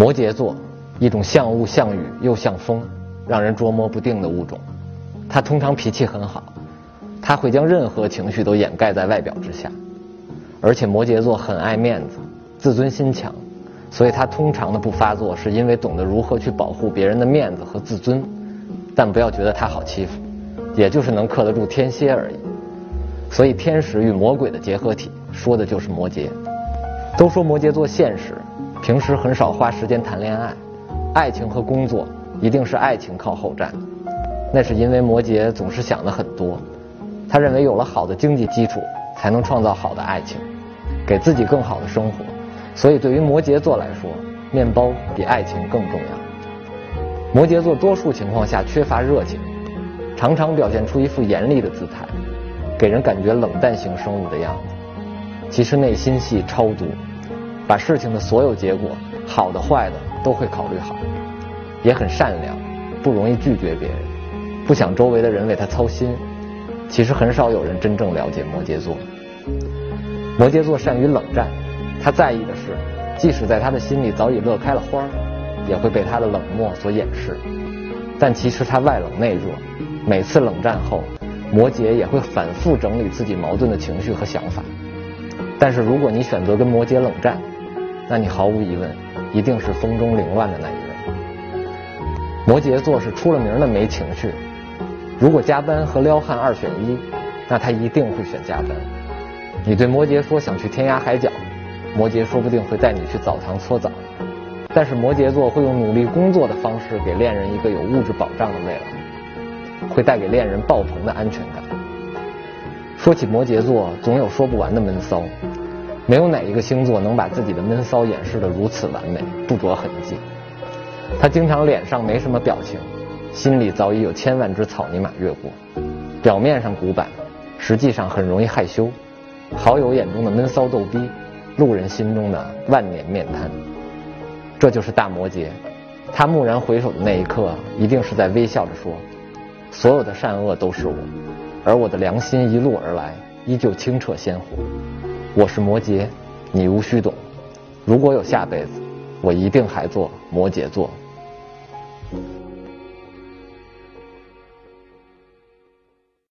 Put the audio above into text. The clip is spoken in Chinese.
摩羯座，一种像雾像雨又像风，让人捉摸不定的物种。他通常脾气很好，他会将任何情绪都掩盖在外表之下。而且摩羯座很爱面子，自尊心强，所以他通常的不发作是因为懂得如何去保护别人的面子和自尊。但不要觉得他好欺负，也就是能克得住天蝎而已。所以天使与魔鬼的结合体，说的就是摩羯。都说摩羯座现实。平时很少花时间谈恋爱，爱情和工作一定是爱情靠后站。那是因为摩羯总是想的很多，他认为有了好的经济基础，才能创造好的爱情，给自己更好的生活。所以对于摩羯座来说，面包比爱情更重要。摩羯座多数情况下缺乏热情，常常表现出一副严厉的姿态，给人感觉冷淡型生物的样子。其实内心戏超多。把事情的所有结果，好的坏的都会考虑好，也很善良，不容易拒绝别人，不想周围的人为他操心。其实很少有人真正了解摩羯座。摩羯座善于冷战，他在意的是，即使在他的心里早已乐开了花，也会被他的冷漠所掩饰。但其实他外冷内热，每次冷战后，摩羯也会反复整理自己矛盾的情绪和想法。但是如果你选择跟摩羯冷战，那你毫无疑问，一定是风中凌乱的那一位。摩羯座是出了名的没情绪。如果加班和撩汉二选一，那他一定会选加班。你对摩羯说想去天涯海角，摩羯说不定会带你去澡堂搓澡。但是摩羯座会用努力工作的方式给恋人一个有物质保障的未来，会带给恋人爆棚的安全感。说起摩羯座，总有说不完的闷骚。没有哪一个星座能把自己的闷骚掩饰得如此完美，不着痕迹。他经常脸上没什么表情，心里早已有千万只草泥马越过。表面上古板，实际上很容易害羞。好友眼中的闷骚逗逼，路人心中的万年面瘫。这就是大摩羯。他蓦然回首的那一刻，一定是在微笑着说：“所有的善恶都是我，而我的良心一路而来，依旧清澈鲜活。”我是摩羯，你无需懂。如果有下辈子，我一定还做摩羯座。